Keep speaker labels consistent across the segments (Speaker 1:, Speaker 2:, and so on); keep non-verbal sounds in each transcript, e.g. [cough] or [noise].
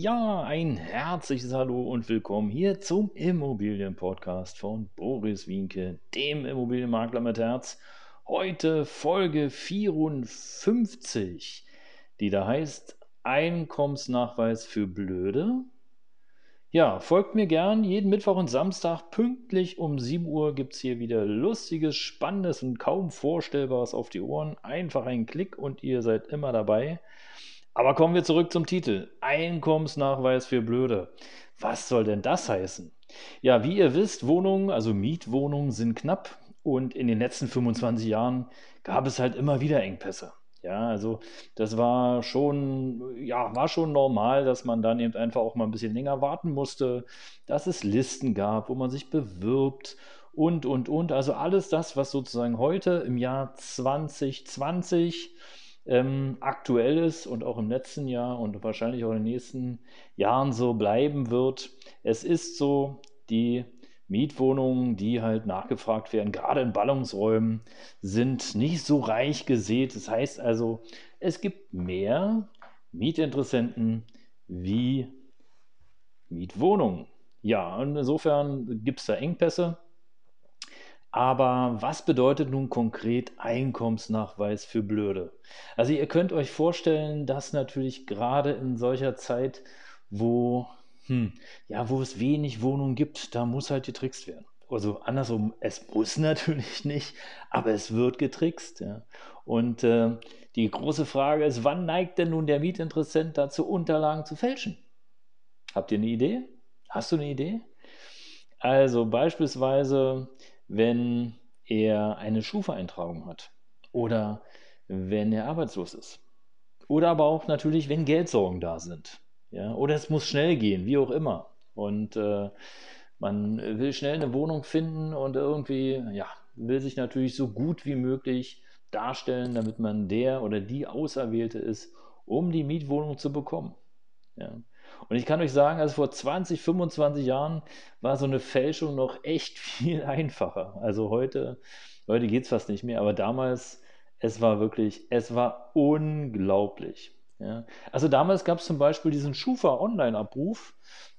Speaker 1: Ja, ein herzliches Hallo und willkommen hier zum Immobilienpodcast von Boris Wienke, dem Immobilienmakler mit Herz. Heute Folge 54, die da heißt Einkommensnachweis für Blöde. Ja, folgt mir gern. Jeden Mittwoch und Samstag pünktlich um 7 Uhr gibt es hier wieder lustiges, spannendes und kaum vorstellbares auf die Ohren. Einfach einen Klick und ihr seid immer dabei. Aber kommen wir zurück zum Titel. Einkommensnachweis für Blöde. Was soll denn das heißen? Ja, wie ihr wisst, Wohnungen, also Mietwohnungen sind knapp und in den letzten 25 Jahren gab es halt immer wieder Engpässe. Ja, also das war schon, ja, war schon normal, dass man dann eben einfach auch mal ein bisschen länger warten musste, dass es Listen gab, wo man sich bewirbt und, und, und. Also alles das, was sozusagen heute im Jahr 2020 ähm, aktuell ist und auch im letzten Jahr und wahrscheinlich auch in den nächsten Jahren so bleiben wird. Es ist so, die Mietwohnungen, die halt nachgefragt werden, gerade in Ballungsräumen, sind nicht so reich gesät. Das heißt also, es gibt mehr Mietinteressenten wie Mietwohnungen. Ja, und insofern gibt es da Engpässe. Aber was bedeutet nun konkret Einkommensnachweis für Blöde? Also ihr könnt euch vorstellen, dass natürlich gerade in solcher Zeit, wo, hm, ja, wo es wenig Wohnungen gibt, da muss halt getrickst werden. Also andersrum, es muss [laughs] natürlich nicht, aber es wird getrickst. Ja. Und äh, die große Frage ist, wann neigt denn nun der Mietinteressent dazu, Unterlagen zu fälschen? Habt ihr eine Idee? Hast du eine Idee? Also beispielsweise wenn er eine Schufa-Eintragung hat oder wenn er arbeitslos ist. Oder aber auch natürlich, wenn Geldsorgen da sind. Ja? Oder es muss schnell gehen, wie auch immer. Und äh, man will schnell eine Wohnung finden und irgendwie, ja, will sich natürlich so gut wie möglich darstellen, damit man der oder die Auserwählte ist, um die Mietwohnung zu bekommen. Ja. Und ich kann euch sagen, also vor 20, 25 Jahren war so eine Fälschung noch echt [laughs] viel einfacher. Also heute, heute geht es fast nicht mehr, aber damals, es war wirklich, es war unglaublich. Ja. Also damals gab es zum Beispiel diesen Schufa-Online-Abruf,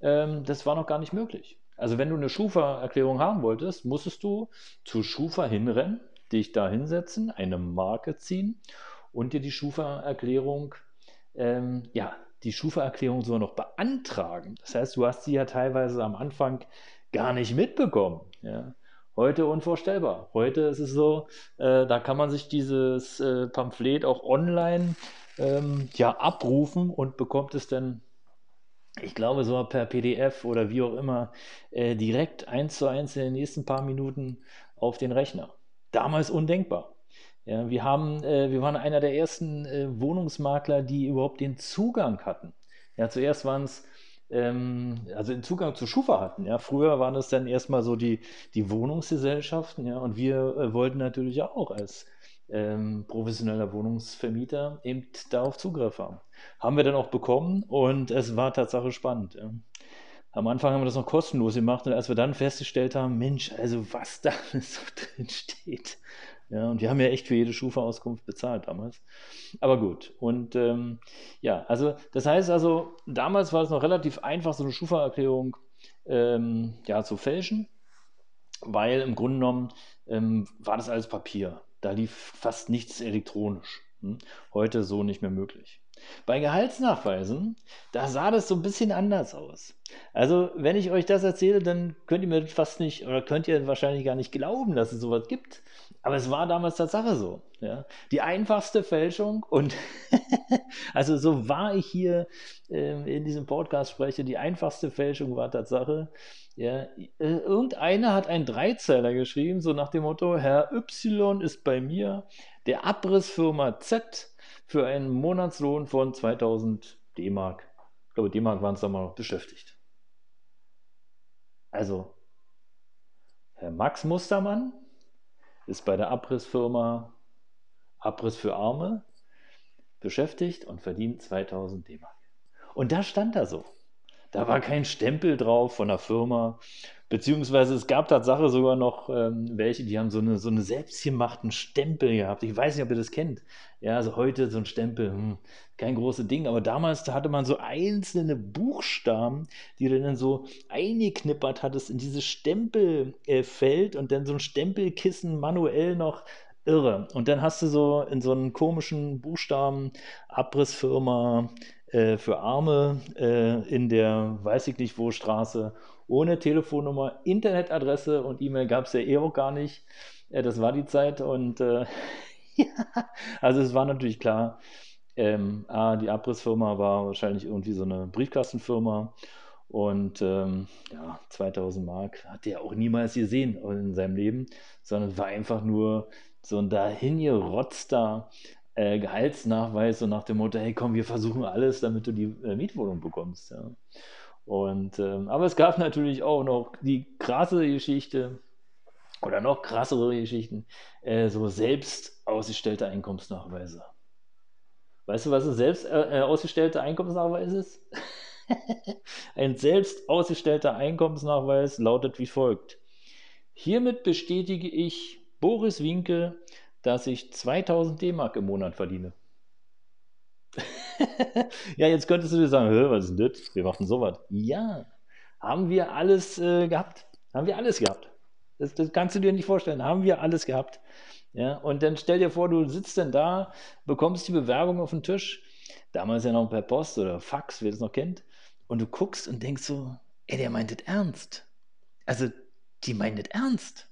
Speaker 1: ähm, das war noch gar nicht möglich. Also wenn du eine Schufa-Erklärung haben wolltest, musstest du zu Schufa hinrennen, dich da hinsetzen, eine Marke ziehen und dir die Schufa-Erklärung ähm, ja, die Schufa-Erklärung sogar noch beantragen. Das heißt, du hast sie ja teilweise am Anfang gar nicht mitbekommen. Ja. Heute unvorstellbar. Heute ist es so, äh, da kann man sich dieses äh, Pamphlet auch online ähm, ja, abrufen und bekommt es dann, ich glaube, so per PDF oder wie auch immer, äh, direkt eins zu eins in den nächsten paar Minuten auf den Rechner. Damals undenkbar. Ja, wir, haben, äh, wir waren einer der ersten äh, Wohnungsmakler, die überhaupt den Zugang hatten. Ja, zuerst waren es, ähm, also den Zugang zu Schufa hatten. Ja, früher waren es dann erstmal so die, die Wohnungsgesellschaften. Ja, und wir äh, wollten natürlich auch als ähm, professioneller Wohnungsvermieter eben darauf Zugriff haben. Haben wir dann auch bekommen und es war tatsächlich spannend. Ja. Am Anfang haben wir das noch kostenlos gemacht und als wir dann festgestellt haben, Mensch, also was da [laughs] so drin steht, ja, und wir haben ja echt für jede Schufa-Auskunft bezahlt damals. Aber gut. Und ähm, ja, also das heißt also, damals war es noch relativ einfach, so eine Schufa-Erklärung ähm, ja, zu fälschen, weil im Grunde genommen ähm, war das alles Papier. Da lief fast nichts elektronisch. Hm? Heute so nicht mehr möglich. Bei Gehaltsnachweisen, da sah das so ein bisschen anders aus. Also, wenn ich euch das erzähle, dann könnt ihr mir fast nicht oder könnt ihr wahrscheinlich gar nicht glauben, dass es sowas gibt. Aber es war damals Tatsache so. Ja. Die einfachste Fälschung und [laughs] also so war ich hier äh, in diesem Podcast spreche, die einfachste Fälschung war Tatsache. Ja, äh, irgendeiner hat einen Dreizeiler geschrieben, so nach dem Motto, Herr Y ist bei mir der Abrissfirma Z für einen Monatslohn von 2000 D-Mark. Ich glaube, D-Mark waren es da mal beschäftigt. Also, Max Mustermann ist bei der Abrissfirma Abriss für Arme beschäftigt und verdient 2000 D-Mark. Und da stand er so. Da war kein Stempel drauf von der Firma. Beziehungsweise es gab Tatsache sogar noch ähm, welche, die haben so eine, so eine selbstgemachten Stempel gehabt. Ich weiß nicht, ob ihr das kennt. Ja, also heute so ein Stempel, hm, kein großes Ding. Aber damals, da hatte man so einzelne Buchstaben, die du dann so eingeknippert hattest in dieses Stempelfeld und dann so ein Stempelkissen manuell noch irre. Und dann hast du so in so einen komischen Buchstaben Abrissfirma äh, für Arme äh, in der weiß ich nicht wo Straße ohne Telefonnummer, Internetadresse und E-Mail gab es ja eh auch gar nicht. Äh, das war die Zeit und äh, [laughs] ja, also es war natürlich klar, ähm, ah, die Abrissfirma war wahrscheinlich irgendwie so eine Briefkastenfirma und ähm, ja, 2000 Mark hat er auch niemals gesehen in seinem Leben, sondern war einfach nur so ein dahingerotzter äh, Gehaltsnachweis so nach dem Motto, hey komm, wir versuchen alles, damit du die äh, Mietwohnung bekommst. Ja. Und, ähm, aber es gab natürlich auch noch die krasse Geschichte oder noch krassere Geschichten, äh, so selbst ausgestellte Einkommensnachweise. Weißt du, was ein selbst äh, äh ausgestellter Einkommensnachweis ist? [laughs] ein selbst ausgestellter Einkommensnachweis lautet wie folgt. Hiermit bestätige ich Boris Winke, dass ich 2000 D-Mark im Monat verdiene. [laughs] ja, jetzt könntest du dir sagen, was ist denn das? Wir machen sowas. Ja, haben wir alles äh, gehabt. Haben wir alles gehabt. Das, das, kannst du dir nicht vorstellen. Haben wir alles gehabt. Ja, und dann stell dir vor, du sitzt dann da, bekommst die Bewerbung auf den Tisch, damals ja noch per Post oder Fax, wer das noch kennt, und du guckst und denkst so, ey, der meint das ernst. Also, die meint das ernst.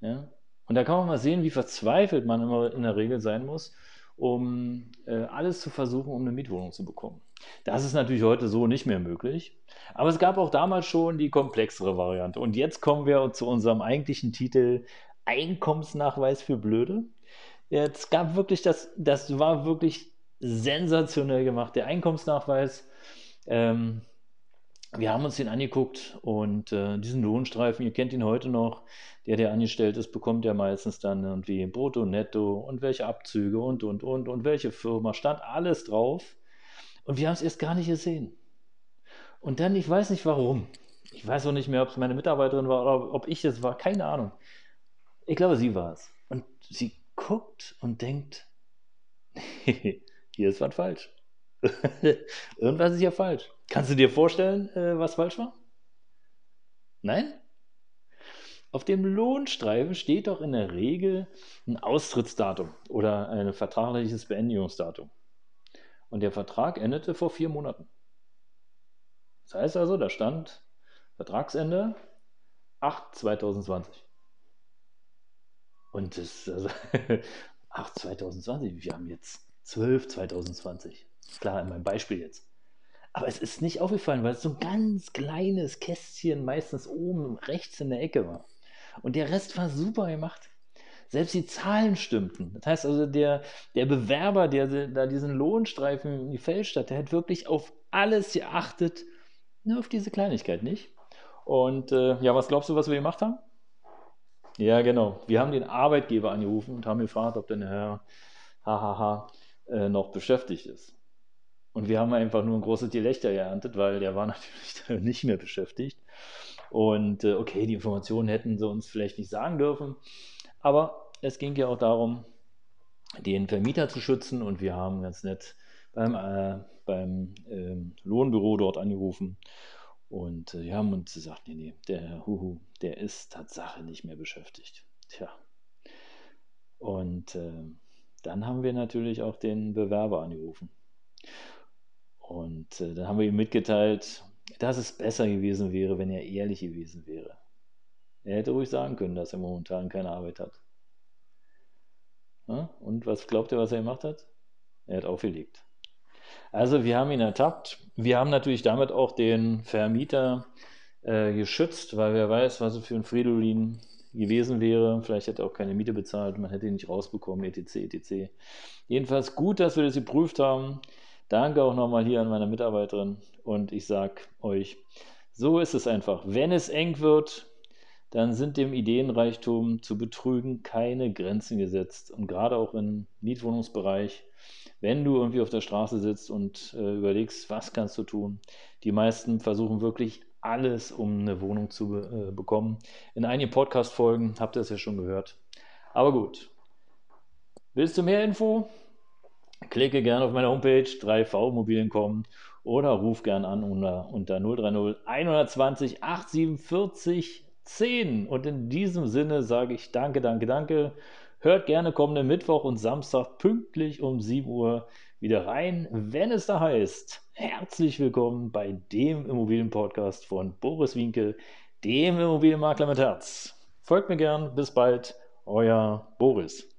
Speaker 1: Ja, und da kann man mal sehen, wie verzweifelt man immer in der Regel sein muss, um äh, alles zu versuchen, um eine Mietwohnung zu bekommen. Das ist natürlich heute so nicht mehr möglich. Aber es gab auch damals schon die komplexere Variante. Und jetzt kommen wir zu unserem eigentlichen Titel Einkommensnachweis für Blöde. Jetzt gab wirklich das, das war wirklich sensationell gemacht. Der Einkommensnachweis, ähm, wir haben uns den angeguckt und äh, diesen Lohnstreifen, ihr kennt ihn heute noch, der, der angestellt ist, bekommt ja meistens dann irgendwie Brutto, Netto und welche Abzüge und, und, und, und welche Firma, stand alles drauf. Und wir haben es erst gar nicht gesehen. Und dann, ich weiß nicht warum. Ich weiß auch nicht mehr, ob es meine Mitarbeiterin war oder ob ich es war, keine Ahnung. Ich glaube, sie war es. Und sie guckt und denkt, [laughs] hier ist was falsch. [laughs] Irgendwas ist hier falsch. Kannst du dir vorstellen, äh, was falsch war? Nein? Auf dem Lohnstreifen steht doch in der Regel ein Austrittsdatum oder ein vertragliches Beendigungsdatum. Und der Vertrag endete vor vier Monaten. Das heißt also, da stand Vertragsende 8 2020. Und das, also, [laughs] 8 2020, wir haben jetzt 12 2020. Klar, in meinem Beispiel jetzt. Aber es ist nicht aufgefallen, weil es so ein ganz kleines Kästchen meistens oben rechts in der Ecke war. Und der Rest war super gemacht. Selbst die Zahlen stimmten. Das heißt also, der, der Bewerber, der da diesen Lohnstreifen gefälscht hat, der hat wirklich auf alles geachtet, nur auf diese Kleinigkeit nicht. Und äh, ja, was glaubst du, was wir gemacht haben? Ja, genau. Wir haben den Arbeitgeber angerufen und haben gefragt, ob der Herr hahaha äh, noch beschäftigt ist. Und wir haben einfach nur ein großes Gelächter geerntet, weil der war [laughs] natürlich nicht mehr beschäftigt. Und äh, okay, die Informationen hätten sie uns vielleicht nicht sagen dürfen, aber es ging ja auch darum, den Vermieter zu schützen und wir haben ganz nett beim, äh, beim äh, Lohnbüro dort angerufen und äh, die haben uns gesagt, nee, nee, der Herr Huhu, der ist Tatsache nicht mehr beschäftigt. Tja. Und äh, dann haben wir natürlich auch den Bewerber angerufen. Und äh, dann haben wir ihm mitgeteilt, dass es besser gewesen wäre, wenn er ehrlich gewesen wäre. Er hätte ruhig sagen können, dass er momentan keine Arbeit hat. Ja? Und was glaubt ihr, was er gemacht hat? Er hat aufgelegt. Also wir haben ihn ertappt. Wir haben natürlich damit auch den Vermieter äh, geschützt, weil wer weiß, was er für ein Fridolin gewesen wäre. Vielleicht hätte er auch keine Miete bezahlt, man hätte ihn nicht rausbekommen, etc., etc. Jedenfalls gut, dass wir das geprüft haben. Danke auch nochmal hier an meine Mitarbeiterin und ich sage euch, so ist es einfach. Wenn es eng wird, dann sind dem Ideenreichtum zu betrügen keine Grenzen gesetzt. Und gerade auch im Mietwohnungsbereich, wenn du irgendwie auf der Straße sitzt und äh, überlegst, was kannst du tun, die meisten versuchen wirklich alles, um eine Wohnung zu äh, bekommen. In einigen Podcast-Folgen habt ihr es ja schon gehört. Aber gut. Willst du mehr Info? Klicke gerne auf meine Homepage 3V-Immobilien.com oder ruf gerne an unter, unter 030 120 847 10. Und in diesem Sinne sage ich danke, danke, danke. Hört gerne kommenden Mittwoch und Samstag pünktlich um 7 Uhr wieder rein, wenn es da heißt. Herzlich willkommen bei dem Immobilienpodcast von Boris Winkel, dem Immobilienmakler mit Herz. Folgt mir gern, bis bald, euer Boris.